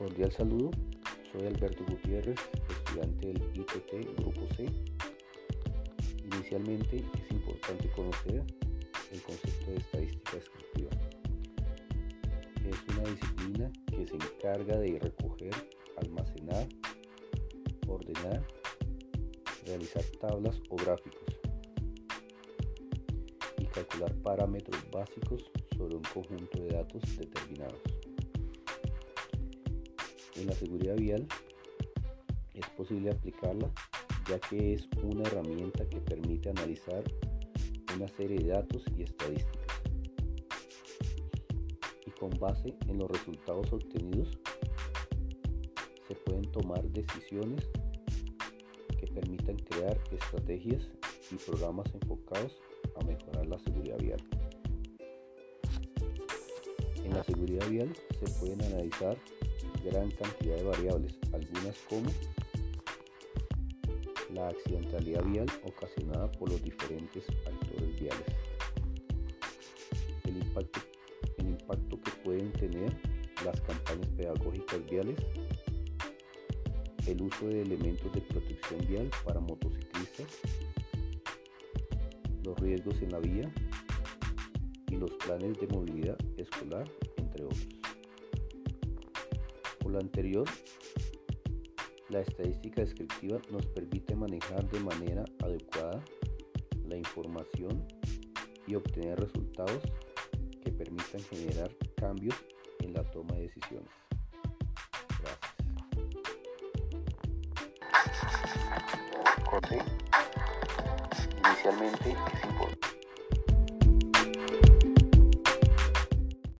cordial saludo, soy Alberto Gutiérrez, estudiante del ITT Grupo C. Inicialmente es importante conocer el concepto de estadística descriptiva. Es una disciplina que se encarga de recoger, almacenar, ordenar, realizar tablas o gráficos y calcular parámetros básicos sobre un conjunto de datos determinados. En la seguridad vial es posible aplicarla ya que es una herramienta que permite analizar una serie de datos y estadísticas. Y con base en los resultados obtenidos se pueden tomar decisiones que permitan crear estrategias y programas enfocados a mejorar la seguridad vial. En la seguridad vial se pueden analizar gran cantidad de variables, algunas como la accidentalidad vial ocasionada por los diferentes actores viales, el impacto, el impacto que pueden tener las campañas pedagógicas viales, el uso de elementos de protección vial para motociclistas, los riesgos en la vía y los planes de movilidad escolar, entre otros. Por lo anterior, la estadística descriptiva nos permite manejar de manera adecuada la información y obtener resultados que permitan generar cambios en la toma de decisiones. Gracias. Inicialmente es importante